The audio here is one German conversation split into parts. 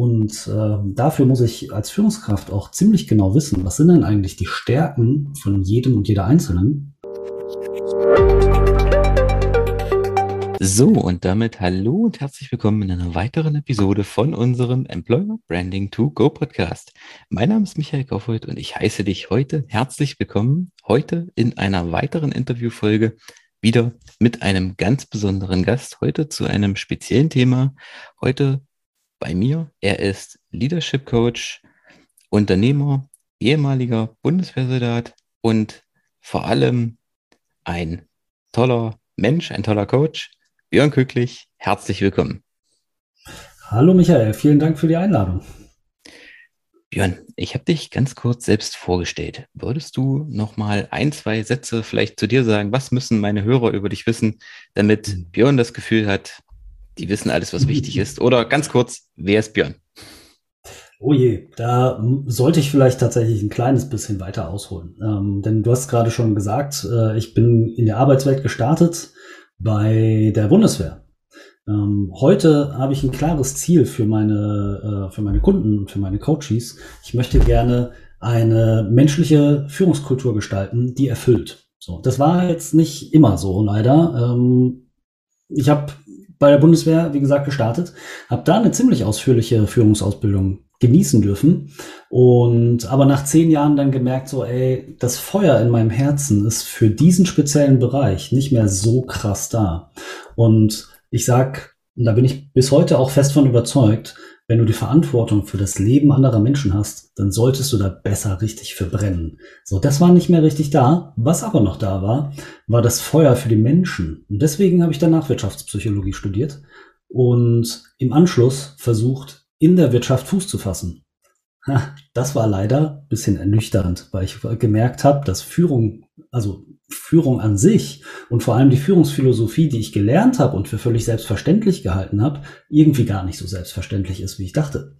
Und äh, dafür muss ich als Führungskraft auch ziemlich genau wissen, was sind denn eigentlich die Stärken von jedem und jeder Einzelnen. So, und damit hallo und herzlich willkommen in einer weiteren Episode von unserem Employer Branding to Go Podcast. Mein Name ist Michael Kaufhold und ich heiße dich heute herzlich willkommen, heute in einer weiteren Interviewfolge wieder mit einem ganz besonderen Gast, heute zu einem speziellen Thema. Heute bei mir. Er ist Leadership Coach, Unternehmer, ehemaliger Bundeswehrsoldat und vor allem ein toller Mensch, ein toller Coach. Björn Kücklich, herzlich willkommen. Hallo Michael, vielen Dank für die Einladung. Björn, ich habe dich ganz kurz selbst vorgestellt. Würdest du noch mal ein, zwei Sätze vielleicht zu dir sagen? Was müssen meine Hörer über dich wissen, damit mhm. Björn das Gefühl hat, die wissen alles, was wichtig ist. Oder ganz kurz, wer ist Björn? Oh je, da sollte ich vielleicht tatsächlich ein kleines bisschen weiter ausholen. Ähm, denn du hast gerade schon gesagt, äh, ich bin in der Arbeitswelt gestartet bei der Bundeswehr. Ähm, heute habe ich ein klares Ziel für meine, äh, für meine Kunden und für meine Coaches. Ich möchte gerne eine menschliche Führungskultur gestalten, die erfüllt. So, das war jetzt nicht immer so, leider. Ähm, ich habe bei der Bundeswehr, wie gesagt, gestartet, habe da eine ziemlich ausführliche Führungsausbildung genießen dürfen und aber nach zehn Jahren dann gemerkt, so ey, das Feuer in meinem Herzen ist für diesen speziellen Bereich nicht mehr so krass da. Und ich sag, und da bin ich bis heute auch fest von überzeugt, wenn du die Verantwortung für das Leben anderer Menschen hast, dann solltest du da besser richtig verbrennen. So, das war nicht mehr richtig da. Was aber noch da war, war das Feuer für die Menschen. Und deswegen habe ich danach Wirtschaftspsychologie studiert und im Anschluss versucht, in der Wirtschaft Fuß zu fassen. Das war leider ein bisschen ernüchternd, weil ich gemerkt habe, dass Führung, also Führung an sich und vor allem die Führungsphilosophie, die ich gelernt habe und für völlig selbstverständlich gehalten habe, irgendwie gar nicht so selbstverständlich ist, wie ich dachte.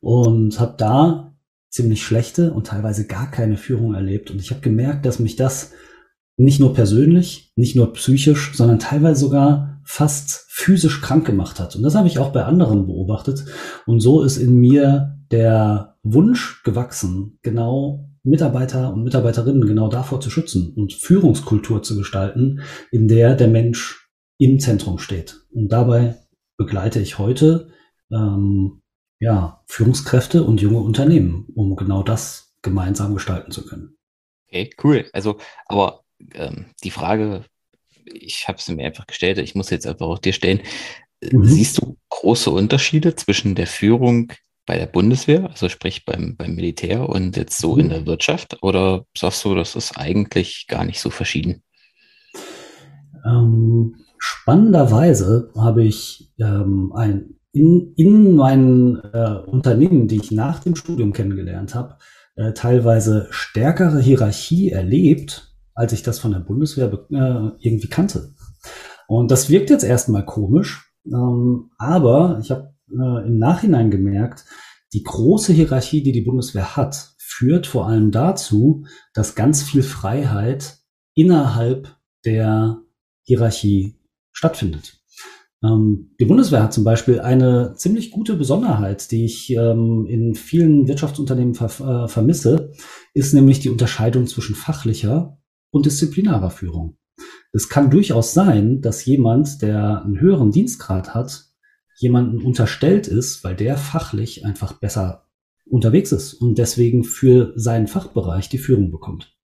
Und habe da ziemlich schlechte und teilweise gar keine Führung erlebt. Und ich habe gemerkt, dass mich das nicht nur persönlich, nicht nur psychisch, sondern teilweise sogar fast physisch krank gemacht hat. Und das habe ich auch bei anderen beobachtet. Und so ist in mir der Wunsch gewachsen, genau Mitarbeiter und Mitarbeiterinnen genau davor zu schützen und Führungskultur zu gestalten, in der der Mensch im Zentrum steht. Und dabei begleite ich heute ähm, ja, Führungskräfte und junge Unternehmen, um genau das gemeinsam gestalten zu können. Okay, cool. Also, aber ähm, die Frage, ich habe sie mir einfach gestellt, ich muss jetzt einfach auch dir stellen. Mhm. Siehst du große Unterschiede zwischen der Führung bei der Bundeswehr, also sprich beim, beim Militär und jetzt so in mhm. der Wirtschaft? Oder sagst du, das ist eigentlich gar nicht so verschieden? Ähm, spannenderweise habe ich ähm, ein, in, in meinen äh, Unternehmen, die ich nach dem Studium kennengelernt habe, äh, teilweise stärkere Hierarchie erlebt, als ich das von der Bundeswehr äh, irgendwie kannte. Und das wirkt jetzt erstmal komisch, ähm, aber ich habe äh, im Nachhinein gemerkt, die große Hierarchie, die die Bundeswehr hat, führt vor allem dazu, dass ganz viel Freiheit innerhalb der Hierarchie stattfindet. Ähm, die Bundeswehr hat zum Beispiel eine ziemlich gute Besonderheit, die ich ähm, in vielen Wirtschaftsunternehmen ver äh, vermisse, ist nämlich die Unterscheidung zwischen fachlicher und disziplinarer Führung. Es kann durchaus sein, dass jemand, der einen höheren Dienstgrad hat, jemanden unterstellt ist, weil der fachlich einfach besser unterwegs ist und deswegen für seinen Fachbereich die Führung bekommt.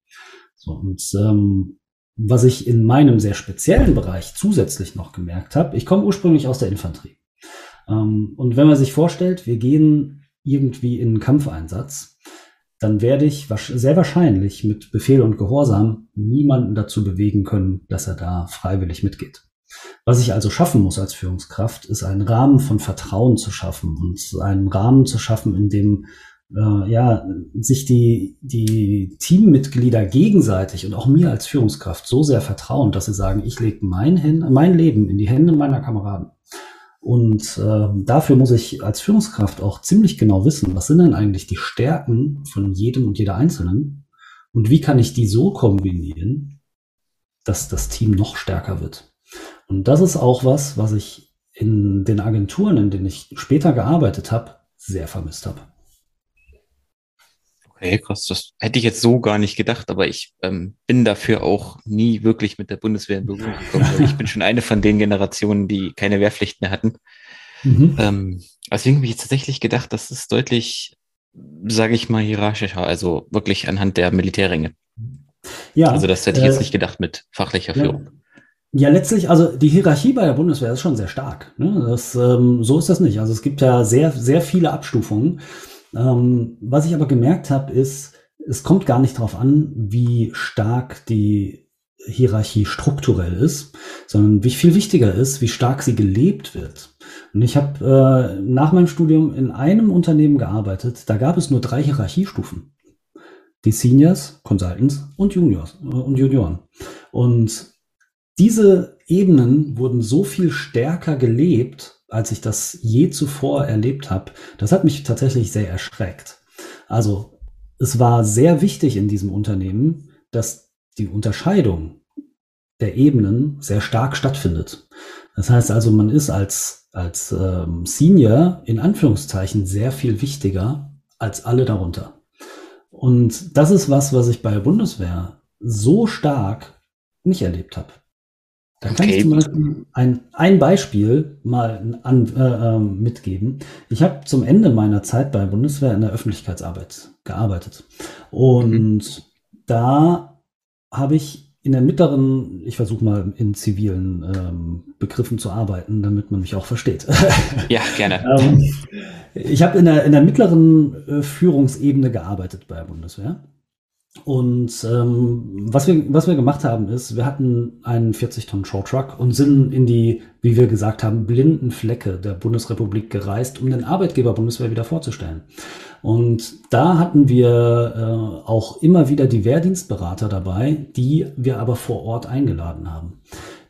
So, und ähm, was ich in meinem sehr speziellen Bereich zusätzlich noch gemerkt habe, ich komme ursprünglich aus der Infanterie. Ähm, und wenn man sich vorstellt, wir gehen irgendwie in einen Kampfeinsatz, dann werde ich sehr wahrscheinlich mit Befehl und Gehorsam niemanden dazu bewegen können, dass er da freiwillig mitgeht. Was ich also schaffen muss als Führungskraft, ist einen Rahmen von Vertrauen zu schaffen und einen Rahmen zu schaffen, in dem äh, ja, sich die, die Teammitglieder gegenseitig und auch mir als Führungskraft so sehr vertrauen, dass sie sagen, ich lege mein, mein Leben in die Hände meiner Kameraden. Und äh, dafür muss ich als Führungskraft auch ziemlich genau wissen, was sind denn eigentlich die Stärken von jedem und jeder Einzelnen und wie kann ich die so kombinieren, dass das Team noch stärker wird. Und das ist auch was, was ich in den Agenturen, in denen ich später gearbeitet habe, sehr vermisst habe. Okay, krass. Das hätte ich jetzt so gar nicht gedacht, aber ich ähm, bin dafür auch nie wirklich mit der Bundeswehr in Berührung gekommen. ich bin schon eine von den Generationen, die keine Wehrpflicht mehr hatten. Mhm. Ähm, deswegen habe ich jetzt tatsächlich gedacht, das ist deutlich, sage ich mal, hierarchischer, also wirklich anhand der Militärringe. Ja. Also das hätte ich äh, jetzt nicht gedacht mit fachlicher ja. Führung. Ja, letztlich, also die Hierarchie bei der Bundeswehr ist schon sehr stark. Ne? Das, ähm, so ist das nicht. Also es gibt ja sehr, sehr viele Abstufungen. Ähm, was ich aber gemerkt habe, ist, es kommt gar nicht darauf an, wie stark die Hierarchie strukturell ist, sondern wie viel wichtiger ist, wie stark sie gelebt wird. Und ich habe äh, nach meinem Studium in einem Unternehmen gearbeitet, da gab es nur drei Hierarchiestufen. Die Seniors, Consultants und Juniors äh, und Junioren. Und diese Ebenen wurden so viel stärker gelebt, als ich das je zuvor erlebt habe. Das hat mich tatsächlich sehr erschreckt. Also es war sehr wichtig in diesem Unternehmen, dass die Unterscheidung der Ebenen sehr stark stattfindet. Das heißt also, man ist als, als ähm, Senior in Anführungszeichen sehr viel wichtiger als alle darunter. Und das ist was, was ich bei der Bundeswehr so stark nicht erlebt habe. Da kann okay. ich zum Beispiel ein, ein Beispiel mal an, äh, äh, mitgeben. Ich habe zum Ende meiner Zeit bei der Bundeswehr in der Öffentlichkeitsarbeit gearbeitet. Und mhm. da habe ich in der mittleren, ich versuche mal in zivilen ähm, Begriffen zu arbeiten, damit man mich auch versteht. Ja, gerne. ähm, ich habe in der, in der mittleren äh, Führungsebene gearbeitet bei der Bundeswehr. Und ähm, was, wir, was wir gemacht haben, ist, wir hatten einen 40-Tonnen Short-Truck und sind in die, wie wir gesagt haben, blinden Flecke der Bundesrepublik gereist, um den Arbeitgeber Bundeswehr wieder vorzustellen. Und da hatten wir äh, auch immer wieder die Wehrdienstberater dabei, die wir aber vor Ort eingeladen haben.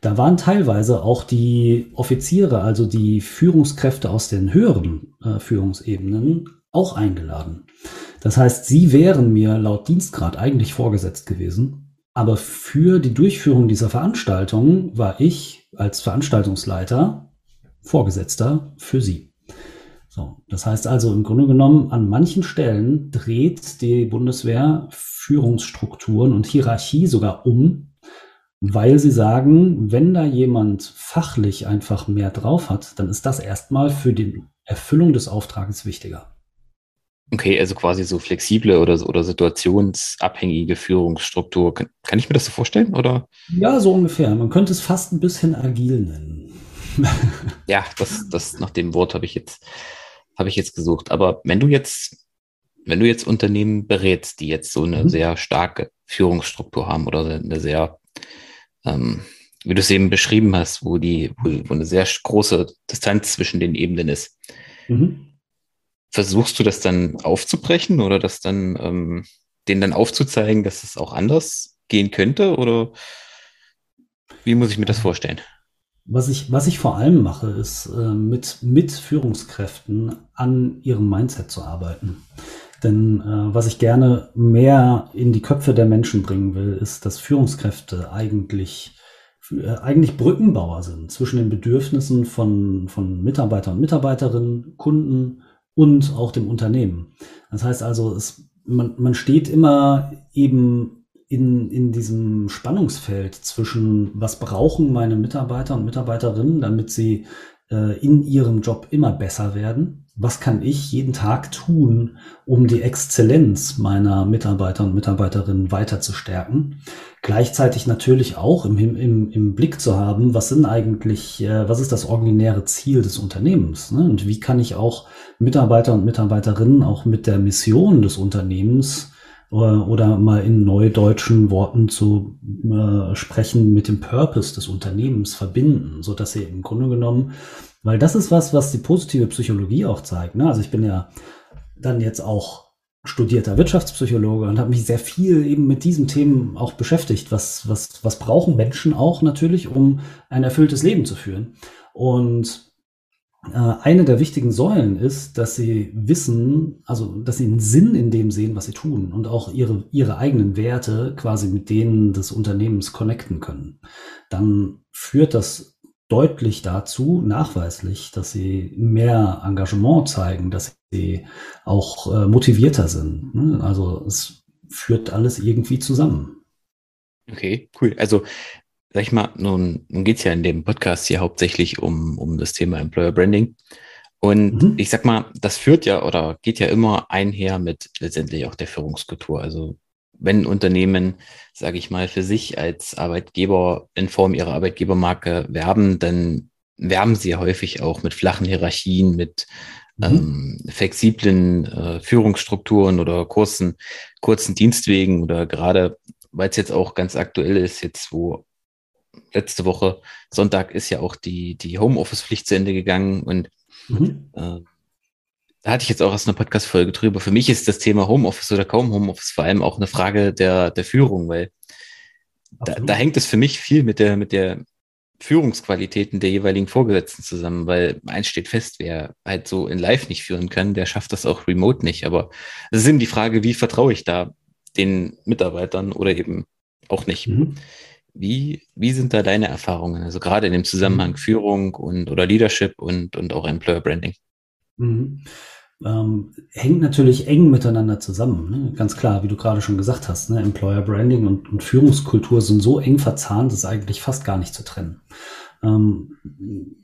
Da waren teilweise auch die Offiziere, also die Führungskräfte aus den höheren äh, Führungsebenen, auch eingeladen. Das heißt, sie wären mir laut Dienstgrad eigentlich vorgesetzt gewesen, aber für die Durchführung dieser Veranstaltung war ich als Veranstaltungsleiter Vorgesetzter für sie. So, das heißt also im Grunde genommen, an manchen Stellen dreht die Bundeswehr Führungsstrukturen und Hierarchie sogar um, weil sie sagen, wenn da jemand fachlich einfach mehr drauf hat, dann ist das erstmal für die Erfüllung des Auftrages wichtiger. Okay, also quasi so flexible oder, oder situationsabhängige Führungsstruktur. Kann, kann ich mir das so vorstellen? Oder? Ja, so ungefähr. Man könnte es fast ein bisschen agil nennen. ja, das, das nach dem Wort habe ich jetzt, habe ich jetzt gesucht. Aber wenn du jetzt, wenn du jetzt Unternehmen berätst, die jetzt so eine mhm. sehr starke Führungsstruktur haben oder eine sehr, ähm, wie du es eben beschrieben hast, wo die, wo, wo eine sehr große Distanz zwischen den Ebenen ist. Mhm versuchst du das dann aufzubrechen oder das dann ähm, denen dann aufzuzeigen, dass es auch anders gehen könnte? Oder wie muss ich mir das vorstellen? Was ich, was ich vor allem mache, ist äh, mit, mit Führungskräften an ihrem Mindset zu arbeiten. Denn äh, was ich gerne mehr in die Köpfe der Menschen bringen will, ist, dass Führungskräfte eigentlich, äh, eigentlich Brückenbauer sind zwischen den Bedürfnissen von, von Mitarbeitern und Mitarbeiterinnen, Kunden, und auch dem Unternehmen. Das heißt also, es, man, man steht immer eben in, in diesem Spannungsfeld zwischen, was brauchen meine Mitarbeiter und Mitarbeiterinnen, damit sie äh, in ihrem Job immer besser werden was kann ich jeden Tag tun, um die Exzellenz meiner Mitarbeiter und Mitarbeiterinnen weiter zu stärken. Gleichzeitig natürlich auch im, im, im Blick zu haben, was sind eigentlich, äh, was ist das originäre Ziel des Unternehmens? Ne? Und wie kann ich auch Mitarbeiter und Mitarbeiterinnen auch mit der Mission des Unternehmens äh, oder mal in neudeutschen Worten zu äh, sprechen, mit dem Purpose des Unternehmens verbinden, so dass sie im Grunde genommen weil das ist was, was die positive Psychologie auch zeigt. Ne? Also ich bin ja dann jetzt auch studierter Wirtschaftspsychologe und habe mich sehr viel eben mit diesen Themen auch beschäftigt. Was, was, was brauchen Menschen auch natürlich, um ein erfülltes Leben zu führen? Und äh, eine der wichtigen Säulen ist, dass sie wissen, also dass sie einen Sinn in dem sehen, was sie tun und auch ihre, ihre eigenen Werte quasi mit denen des Unternehmens connecten können. Dann führt das deutlich dazu, nachweislich, dass sie mehr Engagement zeigen, dass sie auch äh, motivierter sind. Ne? Also es führt alles irgendwie zusammen. Okay, cool. Also sag ich mal, nun, nun geht es ja in dem Podcast hier hauptsächlich um, um das Thema Employer Branding. Und mhm. ich sag mal, das führt ja oder geht ja immer einher mit letztendlich auch der Führungskultur. Also wenn Unternehmen, sage ich mal, für sich als Arbeitgeber in Form ihrer Arbeitgebermarke werben, dann werben sie ja häufig auch mit flachen Hierarchien, mit mhm. ähm, flexiblen äh, Führungsstrukturen oder kurzen, kurzen Dienstwegen oder gerade, weil es jetzt auch ganz aktuell ist, jetzt wo letzte Woche Sonntag ist ja auch die, die Homeoffice-Pflicht zu Ende gegangen und mhm. äh, da hatte ich jetzt auch aus einer Podcast-Folge drüber. Für mich ist das Thema Homeoffice oder kaum Homeoffice vor allem auch eine Frage der, der Führung, weil da, da, hängt es für mich viel mit der, mit der Führungsqualitäten der jeweiligen Vorgesetzten zusammen, weil eins steht fest, wer halt so in Live nicht führen kann, der schafft das auch remote nicht. Aber es ist eben die Frage, wie vertraue ich da den Mitarbeitern oder eben auch nicht. Mhm. Wie, wie sind da deine Erfahrungen? Also gerade in dem Zusammenhang mhm. Führung und oder Leadership und, und auch Employer Branding. Mhm. Ähm, hängt natürlich eng miteinander zusammen. Ne? Ganz klar, wie du gerade schon gesagt hast, ne? Employer Branding und, und, Führungskultur sind so eng verzahnt, das ist eigentlich fast gar nicht zu trennen. Ähm,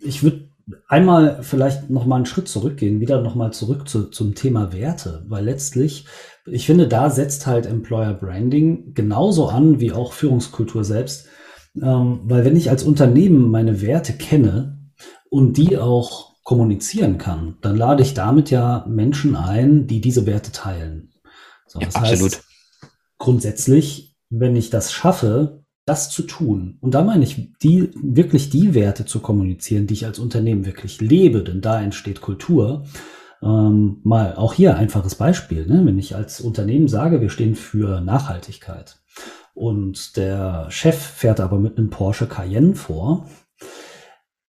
ich würde einmal vielleicht noch mal einen Schritt zurückgehen, wieder noch mal zurück zu, zum Thema Werte, weil letztlich, ich finde, da setzt halt Employer Branding genauso an wie auch Führungskultur selbst, ähm, weil wenn ich als Unternehmen meine Werte kenne und die auch kommunizieren kann, dann lade ich damit ja Menschen ein, die diese Werte teilen. So, ja, absolut. Heißt, grundsätzlich, wenn ich das schaffe, das zu tun, und da meine ich, die, wirklich die Werte zu kommunizieren, die ich als Unternehmen wirklich lebe, denn da entsteht Kultur. Ähm, mal auch hier einfaches Beispiel, ne? wenn ich als Unternehmen sage, wir stehen für Nachhaltigkeit und der Chef fährt aber mit einem Porsche Cayenne vor,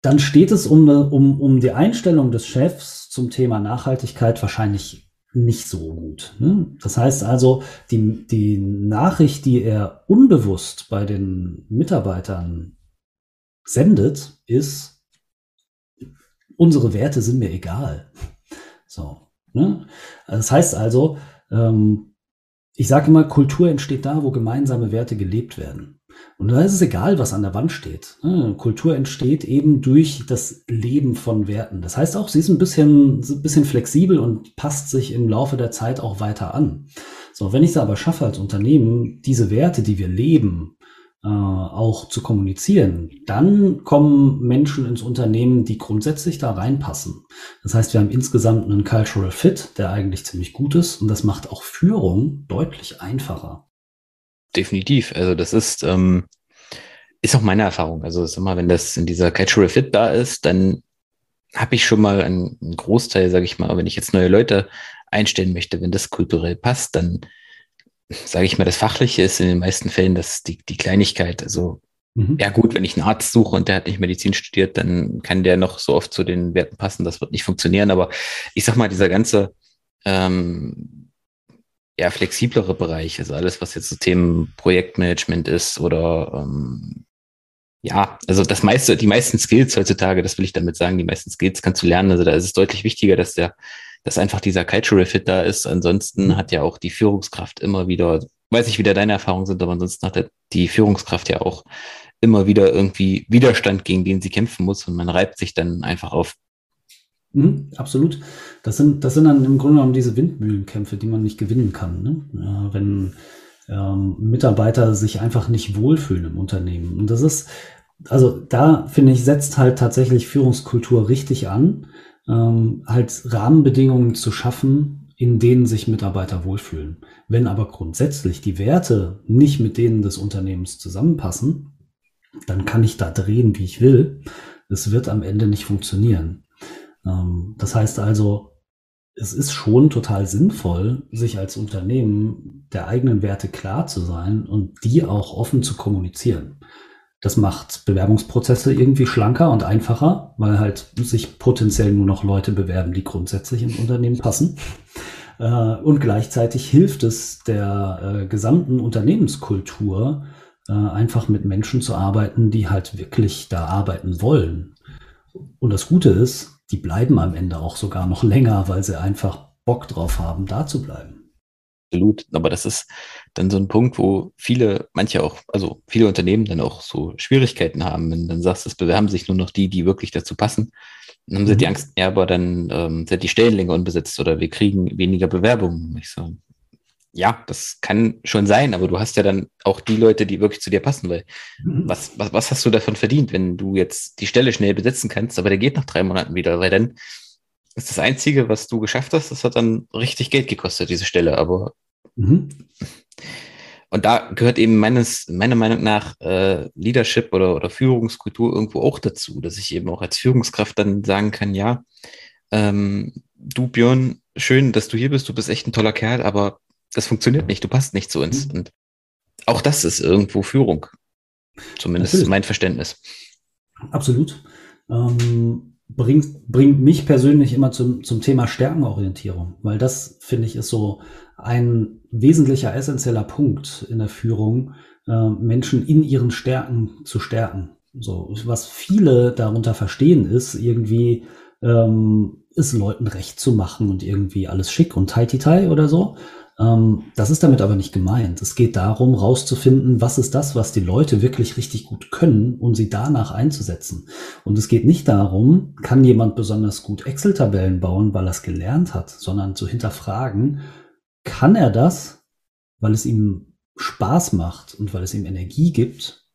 dann steht es um, um, um die Einstellung des Chefs zum Thema Nachhaltigkeit wahrscheinlich nicht so gut. Ne? Das heißt also, die, die Nachricht, die er unbewusst bei den Mitarbeitern sendet, ist, unsere Werte sind mir egal. So. Ne? Das heißt also, ähm, ich sage immer, Kultur entsteht da, wo gemeinsame Werte gelebt werden. Und da ist es egal, was an der Wand steht. Kultur entsteht eben durch das Leben von Werten. Das heißt auch, sie ist ein bisschen, ein bisschen flexibel und passt sich im Laufe der Zeit auch weiter an. So, wenn ich es aber schaffe als Unternehmen, diese Werte, die wir leben, äh, auch zu kommunizieren, dann kommen Menschen ins Unternehmen, die grundsätzlich da reinpassen. Das heißt, wir haben insgesamt einen Cultural Fit, der eigentlich ziemlich gut ist und das macht auch Führung deutlich einfacher. Definitiv. Also das ist, ähm, ist auch meine Erfahrung. Also sag mal, wenn das in dieser Cultural Fit da ist, dann habe ich schon mal einen, einen Großteil, sage ich mal, wenn ich jetzt neue Leute einstellen möchte, wenn das kulturell passt, dann sage ich mal, das Fachliche ist in den meisten Fällen das die, die Kleinigkeit. Also mhm. ja gut, wenn ich einen Arzt suche und der hat nicht Medizin studiert, dann kann der noch so oft zu den Werten passen. Das wird nicht funktionieren. Aber ich sag mal, dieser ganze ähm, ja, flexiblere Bereich, also alles, was jetzt so Themen Projektmanagement ist oder ähm, ja, also das meiste, die meisten Skills heutzutage, das will ich damit sagen, die meisten Skills kannst du lernen. Also da ist es deutlich wichtiger, dass der, dass einfach dieser Cultural Fit da ist. Ansonsten mhm. hat ja auch die Führungskraft immer wieder, weiß ich, wie da deine Erfahrungen sind, aber ansonsten hat die Führungskraft ja auch immer wieder irgendwie Widerstand, gegen den sie kämpfen muss und man reibt sich dann einfach auf. Mhm, absolut. Das sind, das sind dann im Grunde genommen diese Windmühlenkämpfe, die man nicht gewinnen kann. Ne? Ja, wenn ähm, Mitarbeiter sich einfach nicht wohlfühlen im Unternehmen. Und das ist, also da finde ich, setzt halt tatsächlich Führungskultur richtig an, ähm, halt Rahmenbedingungen zu schaffen, in denen sich Mitarbeiter wohlfühlen. Wenn aber grundsätzlich die Werte nicht mit denen des Unternehmens zusammenpassen, dann kann ich da drehen, wie ich will. Es wird am Ende nicht funktionieren. Ähm, das heißt also, es ist schon total sinnvoll, sich als Unternehmen der eigenen Werte klar zu sein und die auch offen zu kommunizieren. Das macht Bewerbungsprozesse irgendwie schlanker und einfacher, weil halt sich potenziell nur noch Leute bewerben, die grundsätzlich im Unternehmen passen. Äh, und gleichzeitig hilft es der äh, gesamten Unternehmenskultur, äh, einfach mit Menschen zu arbeiten, die halt wirklich da arbeiten wollen. Und das Gute ist, die bleiben am Ende auch sogar noch länger, weil sie einfach Bock drauf haben, da zu bleiben. Absolut. Aber das ist dann so ein Punkt, wo viele, manche auch, also viele Unternehmen dann auch so Schwierigkeiten haben, wenn du dann sagst, es bewerben sich nur noch die, die wirklich dazu passen. Dann haben sie mhm. die Angst, ja, aber dann ähm, sind die Stellen länger unbesetzt oder wir kriegen weniger Bewerbungen. Ich so, ja, das kann schon sein, aber du hast ja dann auch die Leute, die wirklich zu dir passen, weil mhm. was, was, was hast du davon verdient, wenn du jetzt die Stelle schnell besetzen kannst, aber der geht nach drei Monaten wieder, weil dann ist das Einzige, was du geschafft hast, das hat dann richtig Geld gekostet, diese Stelle, aber mhm. und da gehört eben meines, meiner Meinung nach äh, Leadership oder, oder Führungskultur irgendwo auch dazu, dass ich eben auch als Führungskraft dann sagen kann, ja, ähm, du Björn, schön, dass du hier bist, du bist echt ein toller Kerl, aber das funktioniert nicht, du passt nicht zu uns. Mhm. Und auch das ist irgendwo Führung. Zumindest Natürlich. mein Verständnis. Absolut. Ähm, bringt, bringt mich persönlich immer zum, zum Thema Stärkenorientierung, weil das, finde ich, ist so ein wesentlicher, essentieller Punkt in der Führung, äh, Menschen in ihren Stärken zu stärken. So, was viele darunter verstehen, ist irgendwie, ähm, es Leuten recht zu machen und irgendwie alles schick und tighty-tie oder so. Ähm, das ist damit aber nicht gemeint. Es geht darum, rauszufinden, was ist das, was die Leute wirklich richtig gut können und sie danach einzusetzen. Und es geht nicht darum, kann jemand besonders gut Excel-Tabellen bauen, weil er es gelernt hat, sondern zu hinterfragen, kann er das, weil es ihm Spaß macht und weil es ihm Energie gibt?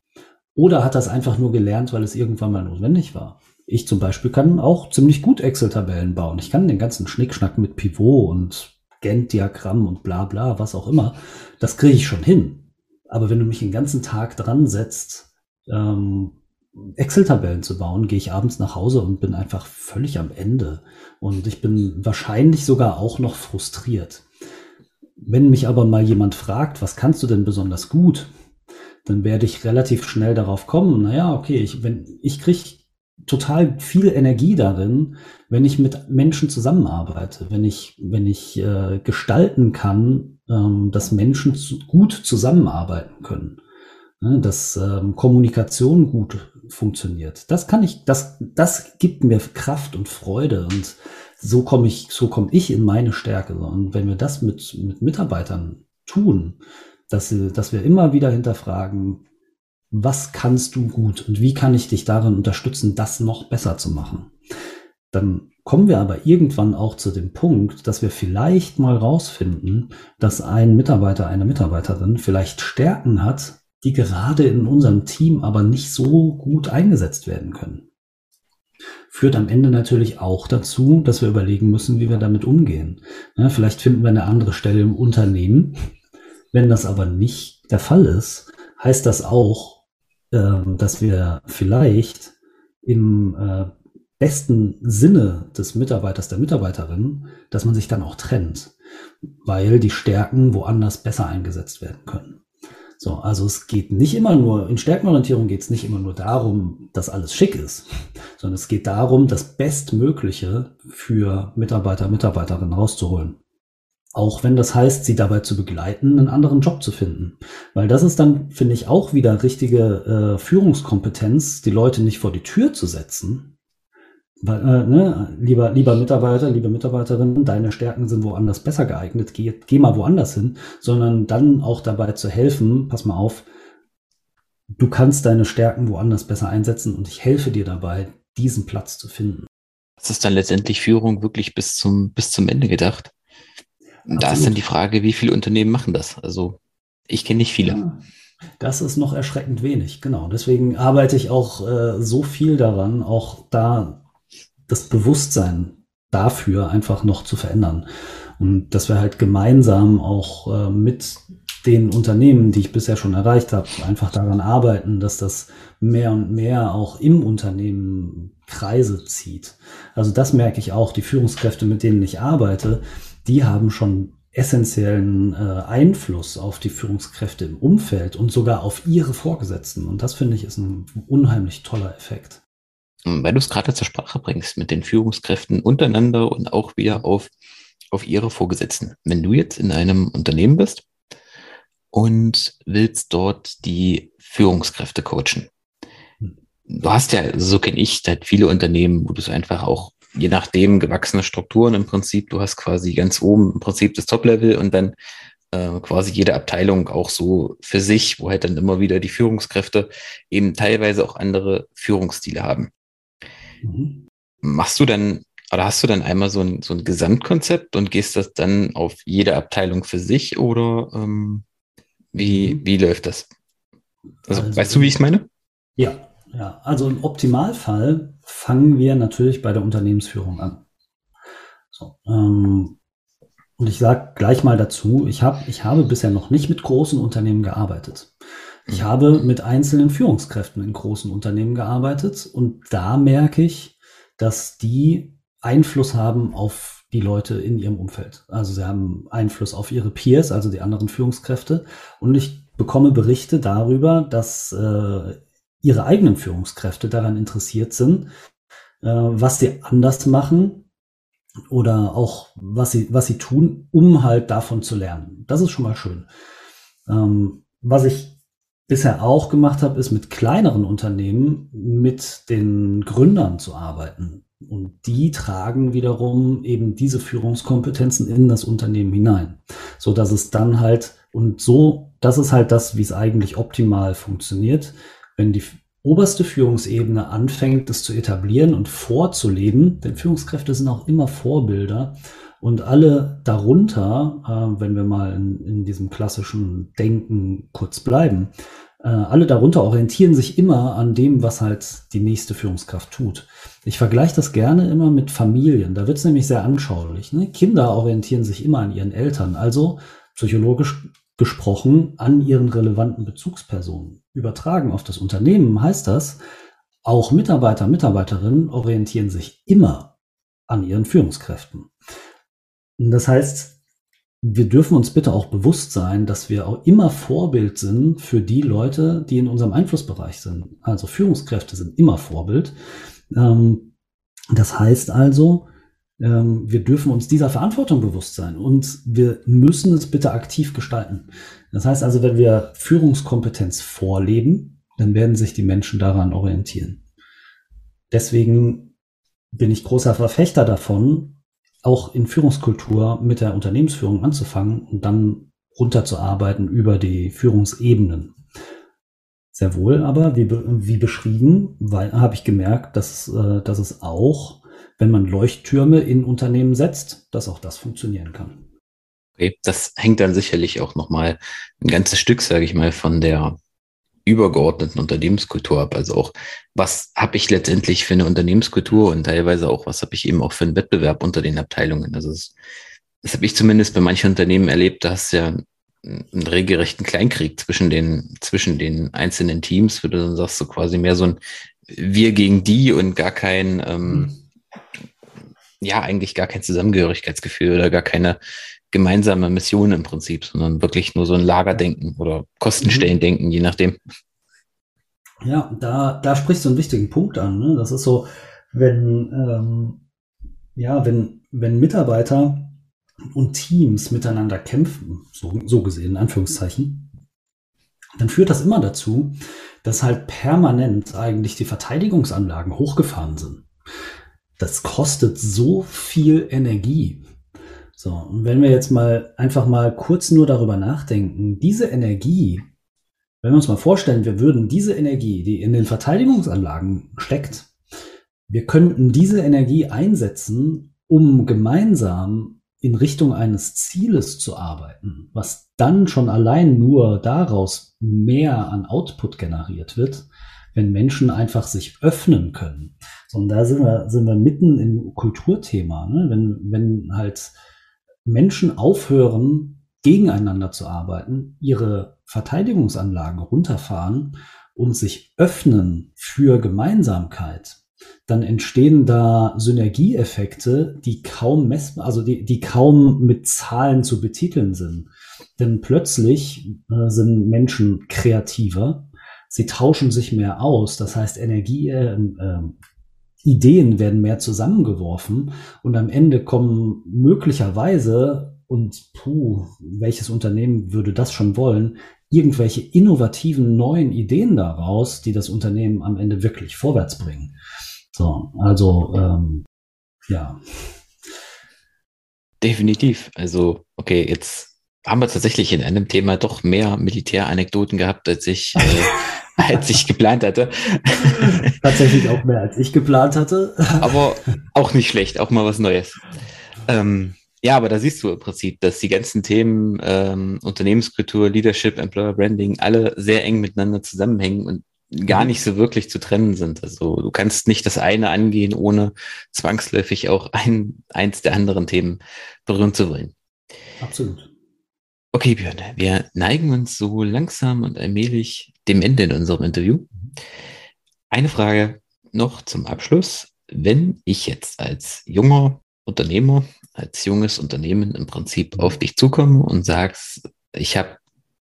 Oder hat er es einfach nur gelernt, weil es irgendwann mal notwendig war? Ich zum Beispiel kann auch ziemlich gut Excel-Tabellen bauen. Ich kann den ganzen Schnickschnack mit Pivot und Gantt-Diagramm und bla bla, was auch immer, das kriege ich schon hin. Aber wenn du mich den ganzen Tag dran setzt, ähm, Excel-Tabellen zu bauen, gehe ich abends nach Hause und bin einfach völlig am Ende. Und ich bin wahrscheinlich sogar auch noch frustriert. Wenn mich aber mal jemand fragt, was kannst du denn besonders gut, dann werde ich relativ schnell darauf kommen, naja, okay, ich, wenn, ich kriege total viel Energie darin, wenn ich mit Menschen zusammenarbeite, wenn ich, wenn ich äh, gestalten kann, ähm, dass Menschen zu, gut zusammenarbeiten können, ne, dass ähm, Kommunikation gut funktioniert. Das kann ich, das, das gibt mir Kraft und Freude und so komme ich, so komme ich in meine Stärke. Und wenn wir das mit, mit Mitarbeitern tun, dass, dass wir immer wieder hinterfragen, was kannst du gut und wie kann ich dich darin unterstützen, das noch besser zu machen. Dann kommen wir aber irgendwann auch zu dem Punkt, dass wir vielleicht mal rausfinden, dass ein Mitarbeiter, eine Mitarbeiterin vielleicht Stärken hat, die gerade in unserem Team aber nicht so gut eingesetzt werden können. Führt am Ende natürlich auch dazu, dass wir überlegen müssen, wie wir damit umgehen. Ja, vielleicht finden wir eine andere Stelle im Unternehmen. Wenn das aber nicht der Fall ist, heißt das auch, dass wir vielleicht im äh, besten Sinne des Mitarbeiters, der Mitarbeiterin, dass man sich dann auch trennt, weil die Stärken woanders besser eingesetzt werden können. So, also es geht nicht immer nur, in Stärkenorientierung geht es nicht immer nur darum, dass alles schick ist, sondern es geht darum, das Bestmögliche für Mitarbeiter, Mitarbeiterinnen rauszuholen. Auch wenn das heißt, sie dabei zu begleiten, einen anderen Job zu finden. Weil das ist dann, finde ich, auch wieder richtige äh, Führungskompetenz, die Leute nicht vor die Tür zu setzen. Weil, äh, ne, lieber, lieber Mitarbeiter, liebe Mitarbeiterin, deine Stärken sind woanders besser geeignet, geh, geh mal woanders hin, sondern dann auch dabei zu helfen, pass mal auf, du kannst deine Stärken woanders besser einsetzen und ich helfe dir dabei, diesen Platz zu finden. Das ist dann letztendlich Führung wirklich bis zum, bis zum Ende gedacht. Absolut. Da ist dann die Frage, wie viele Unternehmen machen das? Also ich kenne nicht viele. Ja, das ist noch erschreckend wenig, genau. Deswegen arbeite ich auch äh, so viel daran, auch da das Bewusstsein dafür einfach noch zu verändern. Und dass wir halt gemeinsam auch äh, mit den Unternehmen, die ich bisher schon erreicht habe, einfach daran arbeiten, dass das mehr und mehr auch im Unternehmen Kreise zieht. Also das merke ich auch, die Führungskräfte, mit denen ich arbeite, die haben schon essentiellen äh, Einfluss auf die Führungskräfte im Umfeld und sogar auf ihre Vorgesetzten. Und das finde ich ist ein unheimlich toller Effekt. Weil du es gerade zur Sprache bringst mit den Führungskräften untereinander und auch wieder auf, auf ihre Vorgesetzten. Wenn du jetzt in einem Unternehmen bist und willst dort die Führungskräfte coachen. Du hast ja, so kenne ich, halt viele Unternehmen, wo du es einfach auch, je nachdem, gewachsene Strukturen im Prinzip, du hast quasi ganz oben im Prinzip das Top-Level und dann äh, quasi jede Abteilung auch so für sich, wo halt dann immer wieder die Führungskräfte eben teilweise auch andere Führungsstile haben. Mhm. Machst du dann oder hast du dann einmal so ein, so ein Gesamtkonzept und gehst das dann auf jede Abteilung für sich oder ähm, wie, mhm. wie läuft das? Also, also, weißt du, wie ich es meine? Ja, ja. Also im Optimalfall fangen wir natürlich bei der Unternehmensführung an. So, ähm, und ich sage gleich mal dazu, ich, hab, ich habe bisher noch nicht mit großen Unternehmen gearbeitet. Ich mhm. habe mit einzelnen Führungskräften in großen Unternehmen gearbeitet und da merke ich, dass die Einfluss haben auf die Leute in ihrem Umfeld. Also sie haben Einfluss auf ihre Peers, also die anderen Führungskräfte. Und ich bekomme Berichte darüber, dass äh, ihre eigenen Führungskräfte daran interessiert sind, äh, was sie anders machen oder auch was sie, was sie tun, um halt davon zu lernen. Das ist schon mal schön. Ähm, was ich bisher auch gemacht habe, ist mit kleineren Unternehmen mit den Gründern zu arbeiten. Und die tragen wiederum eben diese Führungskompetenzen in das Unternehmen hinein, so dass es dann halt und so, das ist halt das, wie es eigentlich optimal funktioniert, wenn die oberste Führungsebene anfängt, das zu etablieren und vorzuleben, denn Führungskräfte sind auch immer Vorbilder und alle darunter, äh, wenn wir mal in, in diesem klassischen Denken kurz bleiben, äh, alle darunter orientieren sich immer an dem, was halt die nächste Führungskraft tut. Ich vergleiche das gerne immer mit Familien. Da wird es nämlich sehr anschaulich. Ne? Kinder orientieren sich immer an ihren Eltern, also psychologisch gesprochen an ihren relevanten Bezugspersonen. Übertragen auf das Unternehmen heißt das, auch Mitarbeiter, Mitarbeiterinnen orientieren sich immer an ihren Führungskräften. Das heißt, wir dürfen uns bitte auch bewusst sein, dass wir auch immer Vorbild sind für die Leute, die in unserem Einflussbereich sind. Also Führungskräfte sind immer Vorbild. Ähm, das heißt also, wir dürfen uns dieser Verantwortung bewusst sein und wir müssen es bitte aktiv gestalten. Das heißt also, wenn wir Führungskompetenz vorleben, dann werden sich die Menschen daran orientieren. Deswegen bin ich großer Verfechter davon, auch in Führungskultur mit der Unternehmensführung anzufangen und dann runterzuarbeiten über die Führungsebenen. Sehr wohl, aber wie, wie beschrieben, habe ich gemerkt, dass, äh, dass es auch wenn man Leuchttürme in Unternehmen setzt, dass auch das funktionieren kann. Okay, das hängt dann sicherlich auch nochmal ein ganzes Stück, sage ich mal, von der übergeordneten Unternehmenskultur ab. Also auch, was habe ich letztendlich für eine Unternehmenskultur und teilweise auch, was habe ich eben auch für einen Wettbewerb unter den Abteilungen. Also das, das habe ich zumindest bei manchen Unternehmen erlebt, da hast du ja einen regelrechten Kleinkrieg zwischen den, zwischen den einzelnen Teams, wo du dann sagst, so quasi mehr so ein Wir gegen die und gar kein, ähm, mhm ja eigentlich gar kein Zusammengehörigkeitsgefühl oder gar keine gemeinsame Mission im Prinzip, sondern wirklich nur so ein Lagerdenken oder Kostenstellendenken, mhm. je nachdem. Ja, da, da sprichst du einen wichtigen Punkt an. Ne? Das ist so, wenn, ähm, ja, wenn, wenn Mitarbeiter und Teams miteinander kämpfen, so, so gesehen, in Anführungszeichen, dann führt das immer dazu, dass halt permanent eigentlich die Verteidigungsanlagen hochgefahren sind das kostet so viel Energie. So, und wenn wir jetzt mal einfach mal kurz nur darüber nachdenken, diese Energie, wenn wir uns mal vorstellen, wir würden diese Energie, die in den Verteidigungsanlagen steckt, wir könnten diese Energie einsetzen, um gemeinsam in Richtung eines Zieles zu arbeiten, was dann schon allein nur daraus mehr an Output generiert wird, wenn Menschen einfach sich öffnen können. Und da sind wir, sind wir mitten im Kulturthema. Ne? Wenn, wenn halt Menschen aufhören, gegeneinander zu arbeiten, ihre Verteidigungsanlagen runterfahren und sich öffnen für Gemeinsamkeit, dann entstehen da Synergieeffekte, die kaum messbar, also die, die kaum mit Zahlen zu betiteln sind. Denn plötzlich äh, sind Menschen kreativer, sie tauschen sich mehr aus. Das heißt, Energie, äh, Ideen werden mehr zusammengeworfen und am Ende kommen möglicherweise und puh, welches Unternehmen würde das schon wollen, irgendwelche innovativen neuen Ideen daraus, die das Unternehmen am Ende wirklich vorwärts bringen. So, also ähm, ja. Definitiv. Also, okay, jetzt haben wir tatsächlich in einem Thema doch mehr Militäranekdoten gehabt, als ich, äh, als ich geplant hatte. Tatsächlich auch mehr, als ich geplant hatte. Aber auch nicht schlecht, auch mal was Neues. Ähm, ja, aber da siehst du im Prinzip, dass die ganzen Themen ähm, Unternehmenskultur, Leadership, Employer Branding alle sehr eng miteinander zusammenhängen und gar mhm. nicht so wirklich zu trennen sind. Also du kannst nicht das eine angehen, ohne zwangsläufig auch ein, eins der anderen Themen berühren zu wollen. Absolut. Okay, Björn, wir neigen uns so langsam und allmählich dem Ende in unserem Interview. Eine Frage noch zum Abschluss. Wenn ich jetzt als junger Unternehmer, als junges Unternehmen im Prinzip auf dich zukomme und sagst, ich habe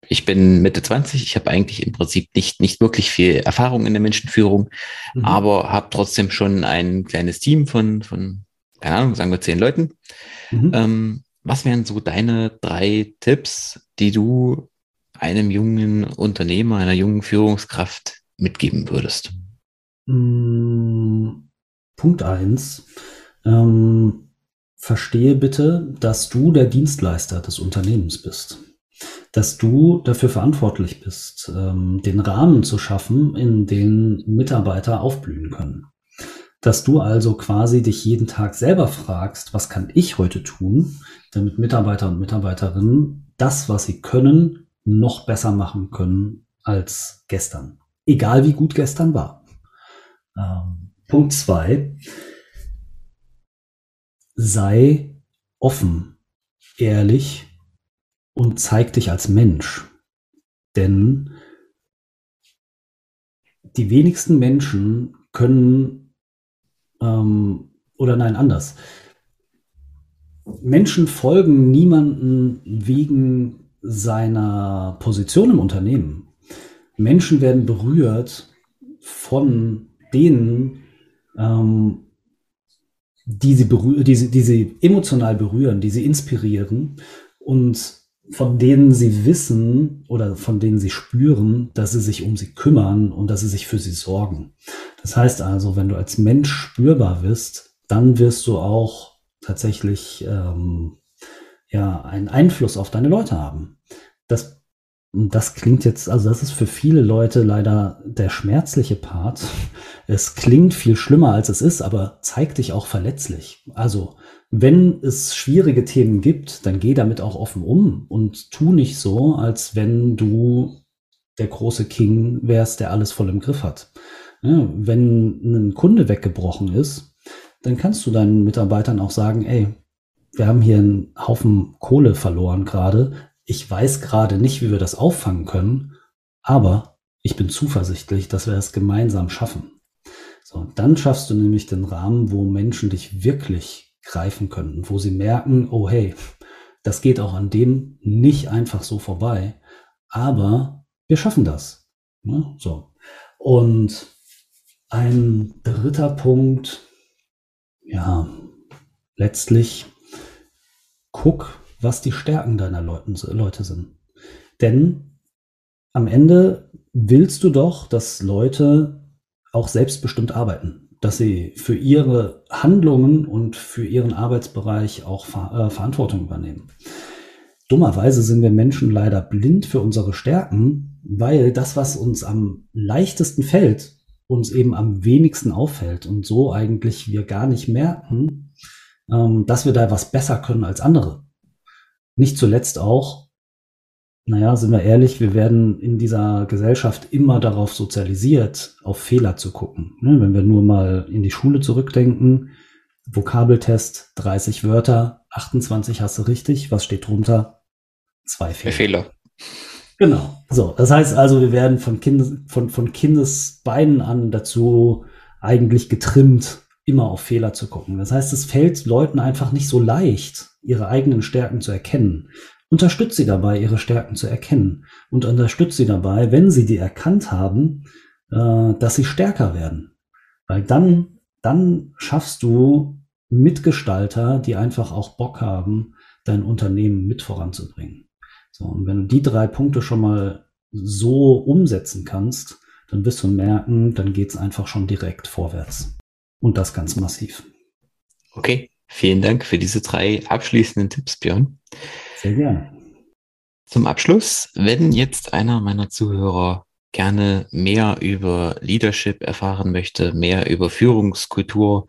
ich bin Mitte 20, ich habe eigentlich im Prinzip nicht, nicht wirklich viel Erfahrung in der Menschenführung, mhm. aber habe trotzdem schon ein kleines Team von, von, keine Ahnung, sagen wir zehn Leuten. Mhm. Ähm, was wären so deine drei Tipps, die du einem jungen Unternehmer, einer jungen Führungskraft mitgeben würdest? Mm, Punkt eins. Ähm, verstehe bitte, dass du der Dienstleister des Unternehmens bist dass du dafür verantwortlich bist, ähm, den Rahmen zu schaffen, in den Mitarbeiter aufblühen können. Dass du also quasi dich jeden Tag selber fragst, was kann ich heute tun, damit Mitarbeiter und Mitarbeiterinnen das, was sie können, noch besser machen können als gestern. Egal wie gut gestern war. Ähm, Punkt zwei: Sei offen, ehrlich und zeig dich als Mensch. Denn die wenigsten Menschen können, ähm, oder nein, anders. Menschen folgen niemanden wegen seiner Position im Unternehmen. Menschen werden berührt von denen, ähm, die, sie berühren, die, sie, die sie emotional berühren, die sie inspirieren. Und von denen sie wissen oder von denen sie spüren, dass sie sich um sie kümmern und dass sie sich für sie sorgen. Das heißt also, wenn du als Mensch spürbar bist, dann wirst du auch tatsächlich ähm, ja einen Einfluss auf deine Leute haben. Das das klingt jetzt, also das ist für viele Leute leider der schmerzliche Part. Es klingt viel schlimmer als es ist, aber zeigt dich auch verletzlich. Also wenn es schwierige Themen gibt, dann geh damit auch offen um und tu nicht so, als wenn du der große King wärst, der alles voll im Griff hat. Ja, wenn ein Kunde weggebrochen ist, dann kannst du deinen Mitarbeitern auch sagen, ey, wir haben hier einen Haufen Kohle verloren gerade. Ich weiß gerade nicht, wie wir das auffangen können, aber ich bin zuversichtlich, dass wir es gemeinsam schaffen. So, dann schaffst du nämlich den Rahmen, wo Menschen dich wirklich greifen können, wo sie merken, oh hey, das geht auch an dem nicht einfach so vorbei, aber wir schaffen das. Ja, so. Und ein dritter Punkt, ja, letztlich guck, was die Stärken deiner Leute sind. Denn am Ende willst du doch, dass Leute auch selbstbestimmt arbeiten dass sie für ihre Handlungen und für ihren Arbeitsbereich auch äh, Verantwortung übernehmen. Dummerweise sind wir Menschen leider blind für unsere Stärken, weil das, was uns am leichtesten fällt, uns eben am wenigsten auffällt und so eigentlich wir gar nicht merken, ähm, dass wir da was besser können als andere. Nicht zuletzt auch, naja, sind wir ehrlich, wir werden in dieser Gesellschaft immer darauf sozialisiert, auf Fehler zu gucken. Ne, wenn wir nur mal in die Schule zurückdenken, Vokabeltest, 30 Wörter, 28 hast du richtig, was steht drunter? Zwei Fehler. Fehler. Genau. So, das heißt also, wir werden von, Kindes, von, von Kindesbeinen an dazu eigentlich getrimmt, immer auf Fehler zu gucken. Das heißt, es fällt Leuten einfach nicht so leicht, ihre eigenen Stärken zu erkennen. Unterstützt sie dabei, ihre Stärken zu erkennen und unterstützt sie dabei, wenn sie die erkannt haben, äh, dass sie stärker werden. Weil dann, dann schaffst du Mitgestalter, die einfach auch Bock haben, dein Unternehmen mit voranzubringen. So, und wenn du die drei Punkte schon mal so umsetzen kannst, dann wirst du merken, dann geht's einfach schon direkt vorwärts. Und das ganz massiv. Okay, vielen Dank für diese drei abschließenden Tipps, Björn. Sehr gerne. Zum Abschluss, wenn jetzt einer meiner Zuhörer gerne mehr über Leadership erfahren möchte, mehr über Führungskultur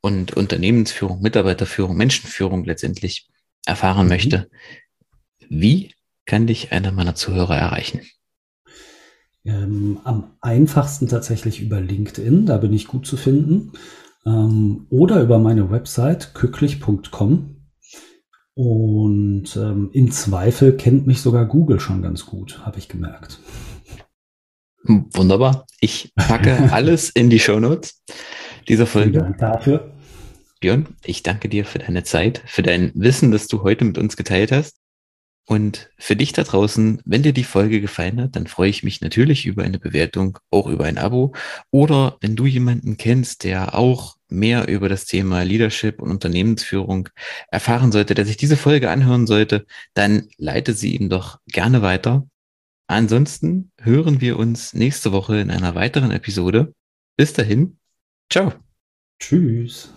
und Unternehmensführung, Mitarbeiterführung, Menschenführung letztendlich erfahren mhm. möchte, wie kann dich einer meiner Zuhörer erreichen? Ähm, am einfachsten tatsächlich über LinkedIn, da bin ich gut zu finden. Ähm, oder über meine Website kücklich.com. Und ähm, im Zweifel kennt mich sogar Google schon ganz gut, habe ich gemerkt. Wunderbar. Ich packe alles in die Show Notes dieser Folge. Vielen Dank dafür. Björn, ich danke dir für deine Zeit, für dein Wissen, das du heute mit uns geteilt hast. Und für dich da draußen, wenn dir die Folge gefallen hat, dann freue ich mich natürlich über eine Bewertung, auch über ein Abo. Oder wenn du jemanden kennst, der auch mehr über das Thema Leadership und Unternehmensführung erfahren sollte, der sich diese Folge anhören sollte, dann leite sie ihm doch gerne weiter. Ansonsten hören wir uns nächste Woche in einer weiteren Episode. Bis dahin, ciao. Tschüss.